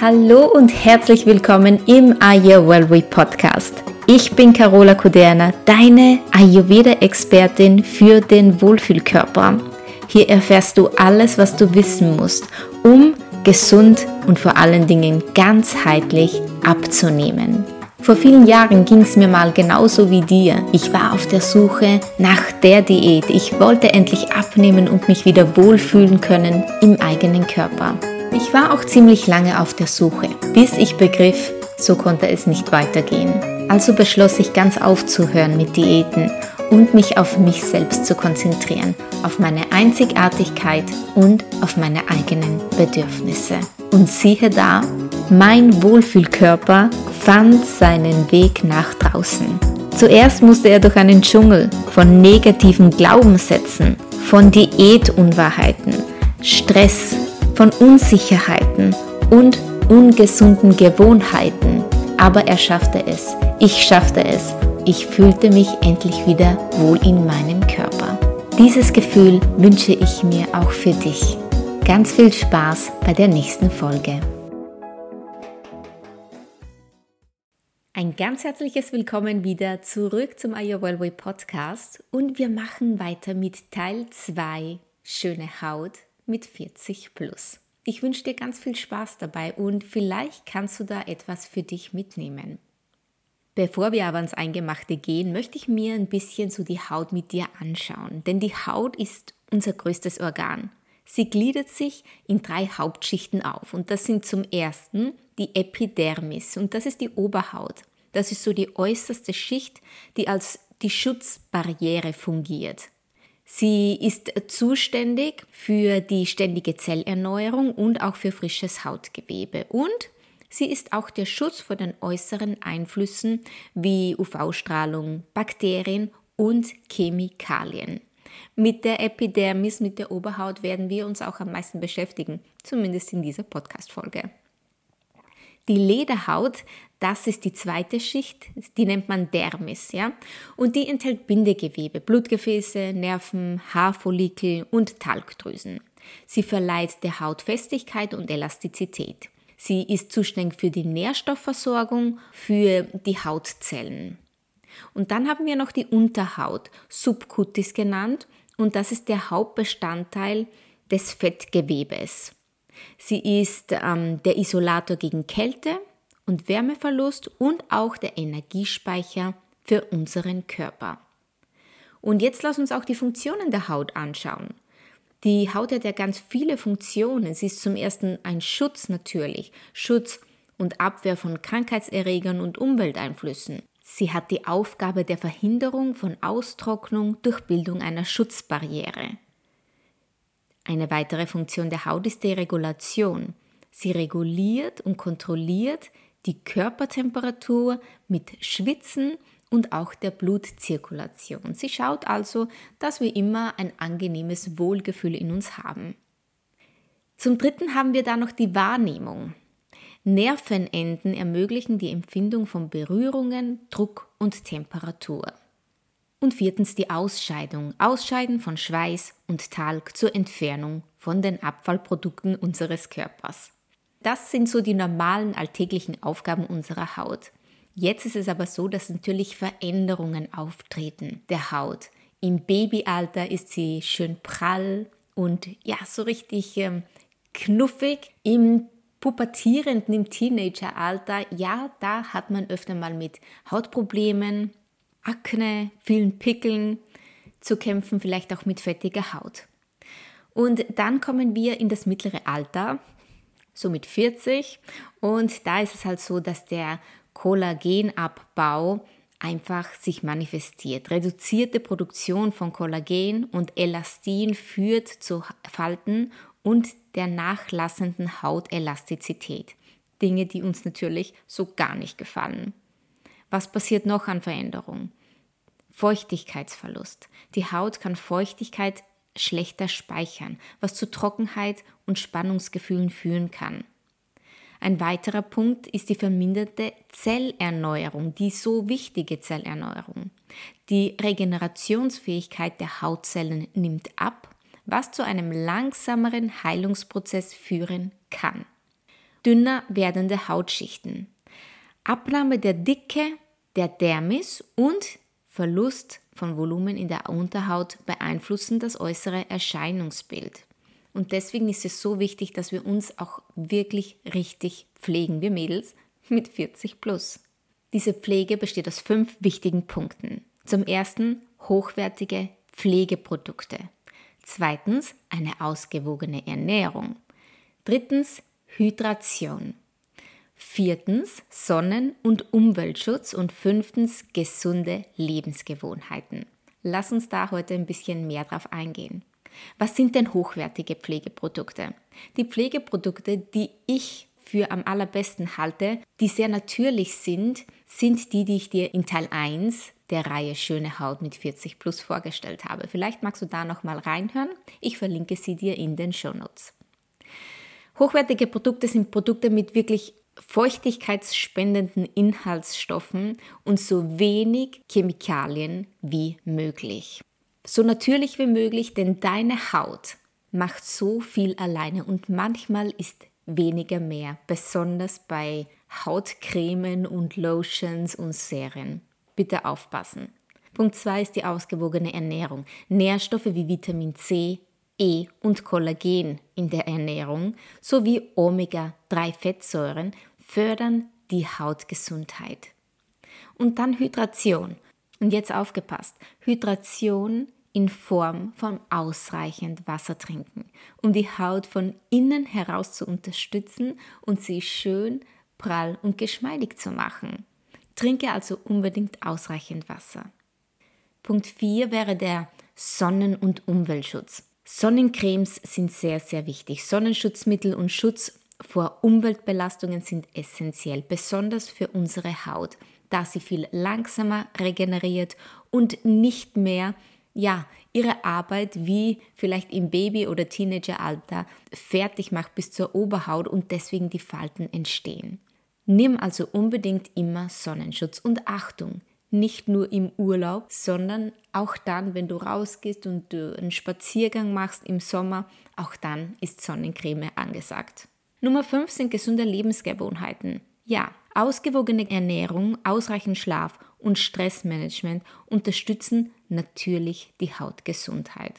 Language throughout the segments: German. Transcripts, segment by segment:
Hallo und herzlich willkommen im Ayurveda Podcast. Ich bin Carola Kuderna, deine Ayurveda-Expertin für den Wohlfühlkörper. Hier erfährst du alles, was du wissen musst, um gesund und vor allen Dingen ganzheitlich abzunehmen. Vor vielen Jahren ging es mir mal genauso wie dir. Ich war auf der Suche nach der Diät. Ich wollte endlich abnehmen und mich wieder wohlfühlen können im eigenen Körper. Ich war auch ziemlich lange auf der Suche, bis ich begriff, so konnte es nicht weitergehen. Also beschloss ich ganz aufzuhören mit Diäten und mich auf mich selbst zu konzentrieren, auf meine Einzigartigkeit und auf meine eigenen Bedürfnisse. Und siehe da, mein Wohlfühlkörper fand seinen Weg nach draußen. Zuerst musste er durch einen Dschungel von negativen Glaubenssätzen, von Diätunwahrheiten, Stress, von Unsicherheiten und ungesunden Gewohnheiten. Aber er schaffte es. Ich schaffte es. Ich fühlte mich endlich wieder wohl in meinem Körper. Dieses Gefühl wünsche ich mir auch für dich. Ganz viel Spaß bei der nächsten Folge. Ein ganz herzliches Willkommen wieder zurück zum Ayurveda Podcast und wir machen weiter mit Teil 2 Schöne Haut mit 40 plus. Ich wünsche dir ganz viel Spaß dabei und vielleicht kannst du da etwas für dich mitnehmen. Bevor wir aber ans Eingemachte gehen, möchte ich mir ein bisschen so die Haut mit dir anschauen, denn die Haut ist unser größtes Organ. Sie gliedert sich in drei Hauptschichten auf und das sind zum ersten die Epidermis und das ist die Oberhaut. Das ist so die äußerste Schicht, die als die Schutzbarriere fungiert. Sie ist zuständig für die ständige Zellerneuerung und auch für frisches Hautgewebe. Und sie ist auch der Schutz vor den äußeren Einflüssen wie UV-Strahlung, Bakterien und Chemikalien. Mit der Epidermis, mit der Oberhaut werden wir uns auch am meisten beschäftigen, zumindest in dieser Podcast-Folge. Die Lederhaut, das ist die zweite Schicht, die nennt man Dermis, ja? Und die enthält Bindegewebe, Blutgefäße, Nerven, Haarfollikel und Talgdrüsen. Sie verleiht der Haut Festigkeit und Elastizität. Sie ist zuständig für die Nährstoffversorgung, für die Hautzellen. Und dann haben wir noch die Unterhaut, Subcutis genannt, und das ist der Hauptbestandteil des Fettgewebes. Sie ist ähm, der Isolator gegen Kälte und Wärmeverlust und auch der Energiespeicher für unseren Körper. Und jetzt lass uns auch die Funktionen der Haut anschauen. Die Haut hat ja ganz viele Funktionen. Sie ist zum ersten ein Schutz natürlich, Schutz und Abwehr von Krankheitserregern und Umwelteinflüssen. Sie hat die Aufgabe der Verhinderung von Austrocknung durch Bildung einer Schutzbarriere. Eine weitere Funktion der Haut ist die Regulation. Sie reguliert und kontrolliert die Körpertemperatur mit Schwitzen und auch der Blutzirkulation. Sie schaut also, dass wir immer ein angenehmes Wohlgefühl in uns haben. Zum Dritten haben wir da noch die Wahrnehmung. Nervenenden ermöglichen die Empfindung von Berührungen, Druck und Temperatur. Und viertens die Ausscheidung. Ausscheiden von Schweiß und Talg zur Entfernung von den Abfallprodukten unseres Körpers. Das sind so die normalen alltäglichen Aufgaben unserer Haut. Jetzt ist es aber so, dass natürlich Veränderungen auftreten der Haut. Im Babyalter ist sie schön prall und ja, so richtig ähm, knuffig. Im pubertierenden, im Teenageralter, ja, da hat man öfter mal mit Hautproblemen, Akne, vielen Pickeln zu kämpfen, vielleicht auch mit fettiger Haut. Und dann kommen wir in das mittlere Alter, so mit 40. Und da ist es halt so, dass der Kollagenabbau einfach sich manifestiert. Reduzierte Produktion von Kollagen und Elastin führt zu Falten und der nachlassenden Hautelastizität. Dinge, die uns natürlich so gar nicht gefallen. Was passiert noch an Veränderung? Feuchtigkeitsverlust. Die Haut kann Feuchtigkeit schlechter speichern, was zu Trockenheit und Spannungsgefühlen führen kann. Ein weiterer Punkt ist die verminderte Zellerneuerung, die so wichtige Zellerneuerung. Die Regenerationsfähigkeit der Hautzellen nimmt ab, was zu einem langsameren Heilungsprozess führen kann. dünner werdende Hautschichten, Abnahme der Dicke der Dermis und Verlust von Volumen in der Unterhaut beeinflussen das äußere Erscheinungsbild. Und deswegen ist es so wichtig, dass wir uns auch wirklich richtig pflegen, wir Mädels mit 40 plus. Diese Pflege besteht aus fünf wichtigen Punkten. Zum ersten hochwertige Pflegeprodukte. Zweitens eine ausgewogene Ernährung. Drittens Hydration. Viertens Sonnen- und Umweltschutz und fünftens gesunde Lebensgewohnheiten. Lass uns da heute ein bisschen mehr drauf eingehen. Was sind denn hochwertige Pflegeprodukte? Die Pflegeprodukte, die ich für am allerbesten halte, die sehr natürlich sind, sind die, die ich dir in Teil 1 der Reihe Schöne Haut mit 40 Plus vorgestellt habe. Vielleicht magst du da noch mal reinhören. Ich verlinke sie dir in den Show Notes. Hochwertige Produkte sind Produkte mit wirklich feuchtigkeitsspendenden Inhaltsstoffen und so wenig Chemikalien wie möglich. So natürlich wie möglich, denn deine Haut macht so viel alleine und manchmal ist weniger mehr, besonders bei Hautcremen und Lotions und Serien. Bitte aufpassen. Punkt 2 ist die ausgewogene Ernährung. Nährstoffe wie Vitamin C, E und Kollagen in der Ernährung sowie Omega-3-Fettsäuren fördern die Hautgesundheit. Und dann Hydration. Und jetzt aufgepasst. Hydration in Form von ausreichend Wasser trinken, um die Haut von innen heraus zu unterstützen und sie schön, prall und geschmeidig zu machen. Trinke also unbedingt ausreichend Wasser. Punkt 4 wäre der Sonnen- und Umweltschutz. Sonnencremes sind sehr, sehr wichtig. Sonnenschutzmittel und Schutz vor Umweltbelastungen sind essentiell, besonders für unsere Haut, da sie viel langsamer regeneriert und nicht mehr ja, ihre Arbeit wie vielleicht im Baby- oder Teenageralter fertig macht bis zur Oberhaut und deswegen die Falten entstehen. Nimm also unbedingt immer Sonnenschutz und Achtung nicht nur im Urlaub, sondern auch dann, wenn du rausgehst und du einen Spaziergang machst im Sommer, auch dann ist Sonnencreme angesagt. Nummer 5 sind gesunde Lebensgewohnheiten. Ja, ausgewogene Ernährung, ausreichend Schlaf und Stressmanagement unterstützen natürlich die Hautgesundheit.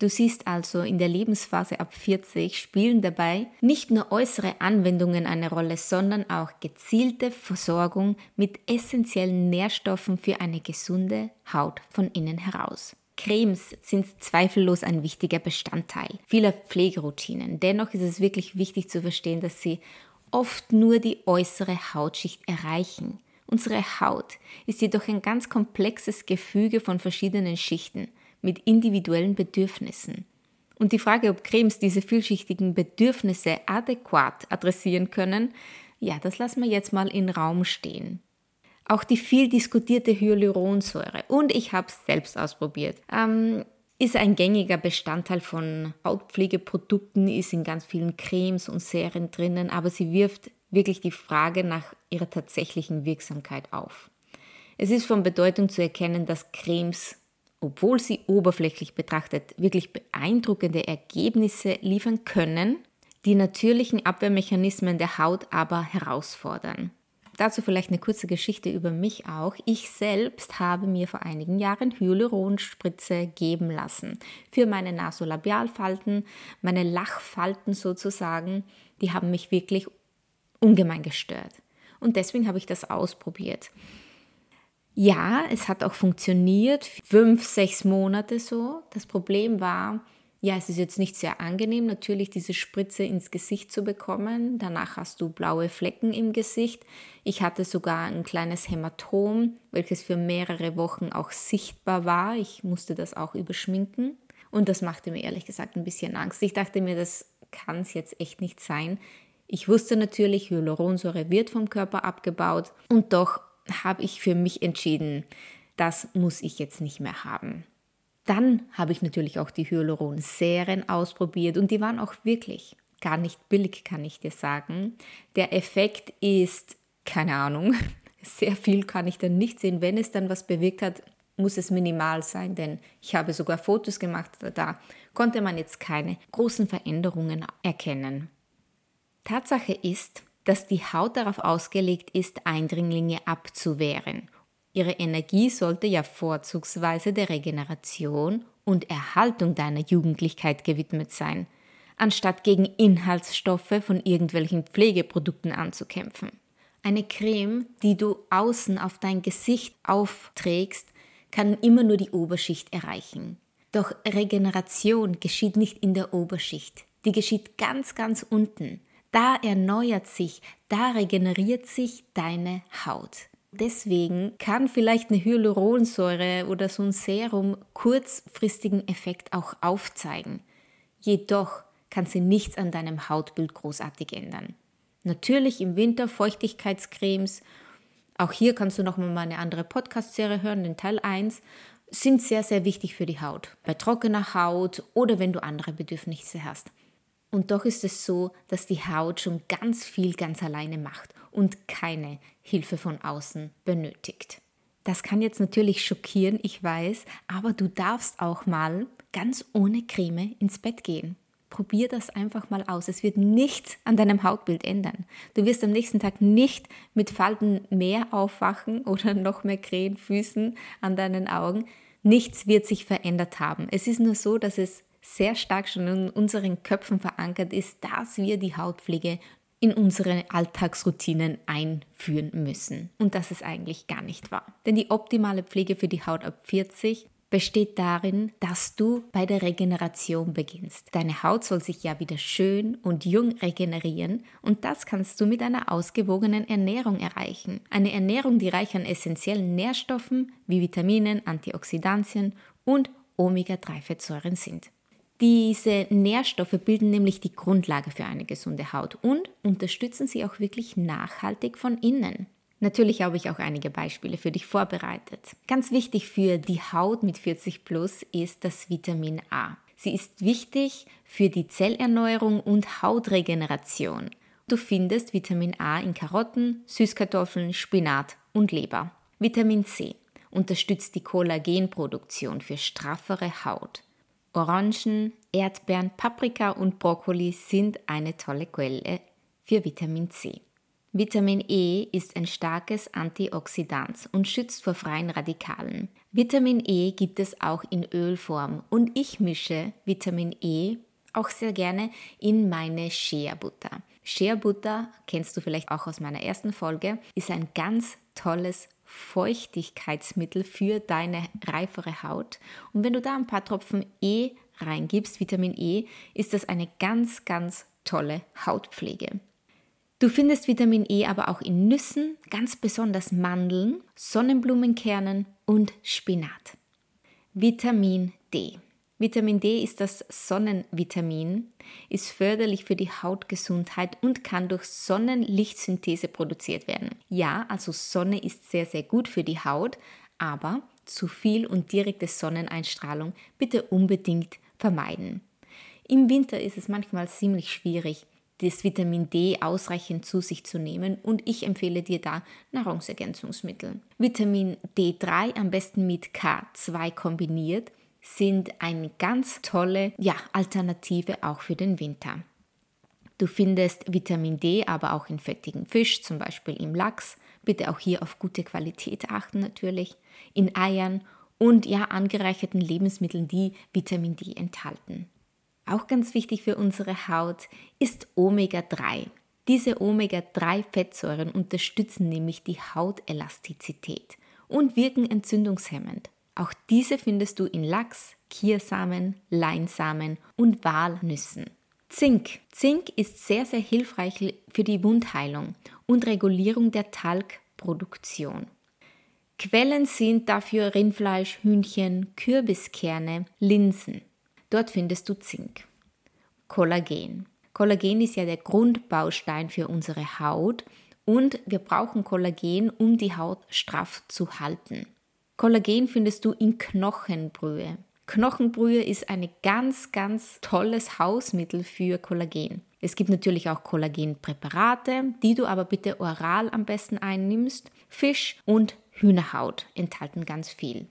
Du siehst also, in der Lebensphase ab 40 spielen dabei nicht nur äußere Anwendungen eine Rolle, sondern auch gezielte Versorgung mit essentiellen Nährstoffen für eine gesunde Haut von innen heraus. Cremes sind zweifellos ein wichtiger Bestandteil vieler Pflegeroutinen. Dennoch ist es wirklich wichtig zu verstehen, dass sie oft nur die äußere Hautschicht erreichen. Unsere Haut ist jedoch ein ganz komplexes Gefüge von verschiedenen Schichten mit individuellen Bedürfnissen. Und die Frage, ob Cremes diese vielschichtigen Bedürfnisse adäquat adressieren können, ja, das lassen wir jetzt mal in Raum stehen. Auch die viel diskutierte Hyaluronsäure, und ich habe es selbst ausprobiert, ähm, ist ein gängiger Bestandteil von Hautpflegeprodukten, ist in ganz vielen Cremes und Serien drinnen, aber sie wirft wirklich die Frage nach ihrer tatsächlichen Wirksamkeit auf. Es ist von Bedeutung zu erkennen, dass Cremes obwohl sie oberflächlich betrachtet wirklich beeindruckende Ergebnisse liefern können, die natürlichen Abwehrmechanismen der Haut aber herausfordern. Dazu vielleicht eine kurze Geschichte über mich auch. Ich selbst habe mir vor einigen Jahren Hyaluronspritze geben lassen. Für meine Nasolabialfalten, meine Lachfalten sozusagen, die haben mich wirklich ungemein gestört. Und deswegen habe ich das ausprobiert. Ja, es hat auch funktioniert, fünf, sechs Monate so. Das Problem war, ja, es ist jetzt nicht sehr angenehm, natürlich diese Spritze ins Gesicht zu bekommen. Danach hast du blaue Flecken im Gesicht. Ich hatte sogar ein kleines Hämatom, welches für mehrere Wochen auch sichtbar war. Ich musste das auch überschminken. Und das machte mir ehrlich gesagt ein bisschen Angst. Ich dachte mir, das kann es jetzt echt nicht sein. Ich wusste natürlich, Hyaluronsäure wird vom Körper abgebaut und doch habe ich für mich entschieden, das muss ich jetzt nicht mehr haben. Dann habe ich natürlich auch die Hyaluron-Serien ausprobiert und die waren auch wirklich gar nicht billig, kann ich dir sagen. Der Effekt ist, keine Ahnung, sehr viel kann ich dann nicht sehen. Wenn es dann was bewirkt hat, muss es minimal sein, denn ich habe sogar Fotos gemacht, da konnte man jetzt keine großen Veränderungen erkennen. Tatsache ist, dass die Haut darauf ausgelegt ist, Eindringlinge abzuwehren. Ihre Energie sollte ja vorzugsweise der Regeneration und Erhaltung deiner Jugendlichkeit gewidmet sein, anstatt gegen Inhaltsstoffe von irgendwelchen Pflegeprodukten anzukämpfen. Eine Creme, die du außen auf dein Gesicht aufträgst, kann immer nur die Oberschicht erreichen. Doch Regeneration geschieht nicht in der Oberschicht, die geschieht ganz, ganz unten. Da erneuert sich, da regeneriert sich deine Haut. Deswegen kann vielleicht eine Hyaluronsäure oder so ein Serum kurzfristigen Effekt auch aufzeigen. Jedoch kann sie nichts an deinem Hautbild großartig ändern. Natürlich im Winter Feuchtigkeitscremes. Auch hier kannst du nochmal eine andere Podcast-Serie hören, den Teil 1 sind sehr, sehr wichtig für die Haut. Bei trockener Haut oder wenn du andere Bedürfnisse hast. Und doch ist es so, dass die Haut schon ganz viel ganz alleine macht und keine Hilfe von außen benötigt. Das kann jetzt natürlich schockieren, ich weiß, aber du darfst auch mal ganz ohne Creme ins Bett gehen. Probier das einfach mal aus. Es wird nichts an deinem Hautbild ändern. Du wirst am nächsten Tag nicht mit Falten mehr aufwachen oder noch mehr Krähenfüßen an deinen Augen. Nichts wird sich verändert haben. Es ist nur so, dass es sehr stark schon in unseren Köpfen verankert ist, dass wir die Hautpflege in unsere Alltagsroutinen einführen müssen. Und das ist eigentlich gar nicht wahr. Denn die optimale Pflege für die Haut ab 40 besteht darin, dass du bei der Regeneration beginnst. Deine Haut soll sich ja wieder schön und jung regenerieren und das kannst du mit einer ausgewogenen Ernährung erreichen. Eine Ernährung, die reich an essentiellen Nährstoffen wie Vitaminen, Antioxidantien und Omega-3-Fettsäuren sind. Diese Nährstoffe bilden nämlich die Grundlage für eine gesunde Haut und unterstützen sie auch wirklich nachhaltig von innen. Natürlich habe ich auch einige Beispiele für dich vorbereitet. Ganz wichtig für die Haut mit 40 plus ist das Vitamin A. Sie ist wichtig für die Zellerneuerung und Hautregeneration. Du findest Vitamin A in Karotten, Süßkartoffeln, Spinat und Leber. Vitamin C unterstützt die Kollagenproduktion für straffere Haut. Orangen, Erdbeeren, Paprika und Brokkoli sind eine tolle Quelle für Vitamin C. Vitamin E ist ein starkes Antioxidant und schützt vor freien Radikalen. Vitamin E gibt es auch in Ölform und ich mische Vitamin E auch sehr gerne in meine Shea Butter. Shea Butter, kennst du vielleicht auch aus meiner ersten Folge, ist ein ganz tolles Feuchtigkeitsmittel für deine reifere Haut. Und wenn du da ein paar Tropfen E reingibst, Vitamin E, ist das eine ganz, ganz tolle Hautpflege. Du findest Vitamin E aber auch in Nüssen, ganz besonders Mandeln, Sonnenblumenkernen und Spinat. Vitamin D. Vitamin D ist das Sonnenvitamin, ist förderlich für die Hautgesundheit und kann durch Sonnenlichtsynthese produziert werden. Ja, also Sonne ist sehr, sehr gut für die Haut, aber zu viel und direkte Sonneneinstrahlung bitte unbedingt vermeiden. Im Winter ist es manchmal ziemlich schwierig, das Vitamin D ausreichend zu sich zu nehmen und ich empfehle dir da Nahrungsergänzungsmittel. Vitamin D3 am besten mit K2 kombiniert sind eine ganz tolle ja, Alternative auch für den Winter. Du findest Vitamin D aber auch in fettigen Fisch, zum Beispiel im Lachs. Bitte auch hier auf gute Qualität achten natürlich. In Eiern und ja angereicherten Lebensmitteln, die Vitamin D enthalten. Auch ganz wichtig für unsere Haut ist Omega-3. Diese Omega-3-Fettsäuren unterstützen nämlich die Hautelastizität und wirken entzündungshemmend. Auch diese findest du in Lachs, Kiersamen, Leinsamen und Walnüssen. Zink. Zink ist sehr, sehr hilfreich für die Wundheilung und Regulierung der Talgproduktion. Quellen sind dafür Rindfleisch, Hühnchen, Kürbiskerne, Linsen. Dort findest du Zink. Kollagen. Kollagen ist ja der Grundbaustein für unsere Haut und wir brauchen Kollagen, um die Haut straff zu halten. Kollagen findest du in Knochenbrühe. Knochenbrühe ist ein ganz, ganz tolles Hausmittel für Kollagen. Es gibt natürlich auch Kollagenpräparate, die du aber bitte oral am besten einnimmst. Fisch und Hühnerhaut enthalten ganz viel.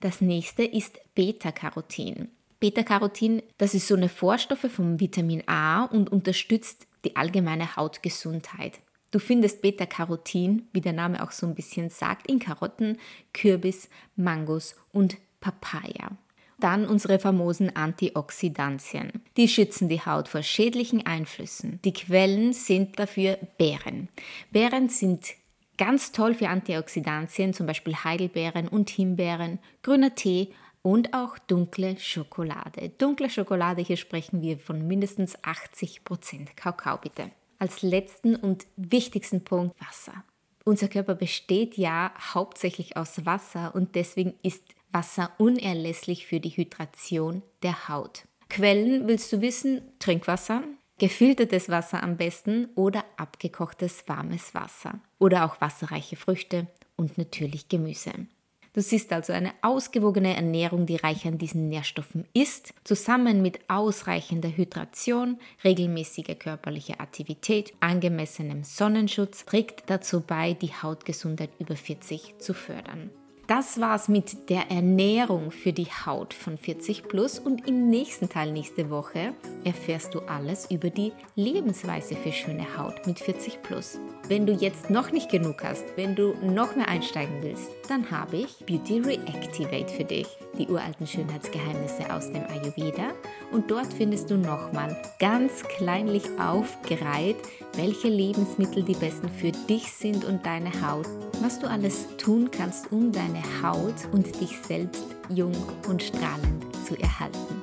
Das nächste ist Beta-Carotin. Beta-Carotin, das ist so eine Vorstufe vom Vitamin A und unterstützt die allgemeine Hautgesundheit. Du findest Beta-Carotin, wie der Name auch so ein bisschen sagt, in Karotten, Kürbis, Mangos und Papaya. Dann unsere famosen Antioxidantien. Die schützen die Haut vor schädlichen Einflüssen. Die Quellen sind dafür Beeren. Beeren sind ganz toll für Antioxidantien, zum Beispiel Heidelbeeren und Himbeeren, grüner Tee und auch dunkle Schokolade. Dunkle Schokolade, hier sprechen wir von mindestens 80% Kakao bitte. Als letzten und wichtigsten Punkt Wasser. Unser Körper besteht ja hauptsächlich aus Wasser und deswegen ist Wasser unerlässlich für die Hydration der Haut. Quellen willst du wissen? Trinkwasser, gefiltertes Wasser am besten oder abgekochtes warmes Wasser oder auch wasserreiche Früchte und natürlich Gemüse. Du siehst also eine ausgewogene Ernährung, die reich an diesen Nährstoffen ist, zusammen mit ausreichender Hydration, regelmäßiger körperlicher Aktivität, angemessenem Sonnenschutz, trägt dazu bei, die Hautgesundheit über 40 zu fördern. Das war's mit der Ernährung für die Haut von 40 Plus und im nächsten Teil nächste Woche erfährst du alles über die Lebensweise für schöne Haut mit 40 Plus. Wenn du jetzt noch nicht genug hast, wenn du noch mehr einsteigen willst, dann habe ich Beauty Reactivate für dich, die uralten Schönheitsgeheimnisse aus dem Ayurveda und dort findest du nochmal ganz kleinlich aufgereiht, welche Lebensmittel die besten für dich sind und deine Haut, was du alles tun kannst, um deine Haut und dich selbst jung und strahlend zu erhalten.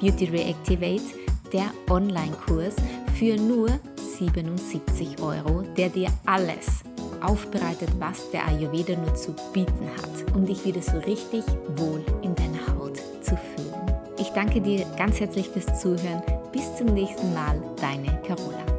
Beauty Reactivate, der Online-Kurs für nur 77 Euro, der dir alles aufbereitet, was der Ayurveda nur zu bieten hat, um dich wieder so richtig wohl in deiner Haut zu fühlen. Ich danke dir ganz herzlich fürs Zuhören. Bis zum nächsten Mal, deine Carola.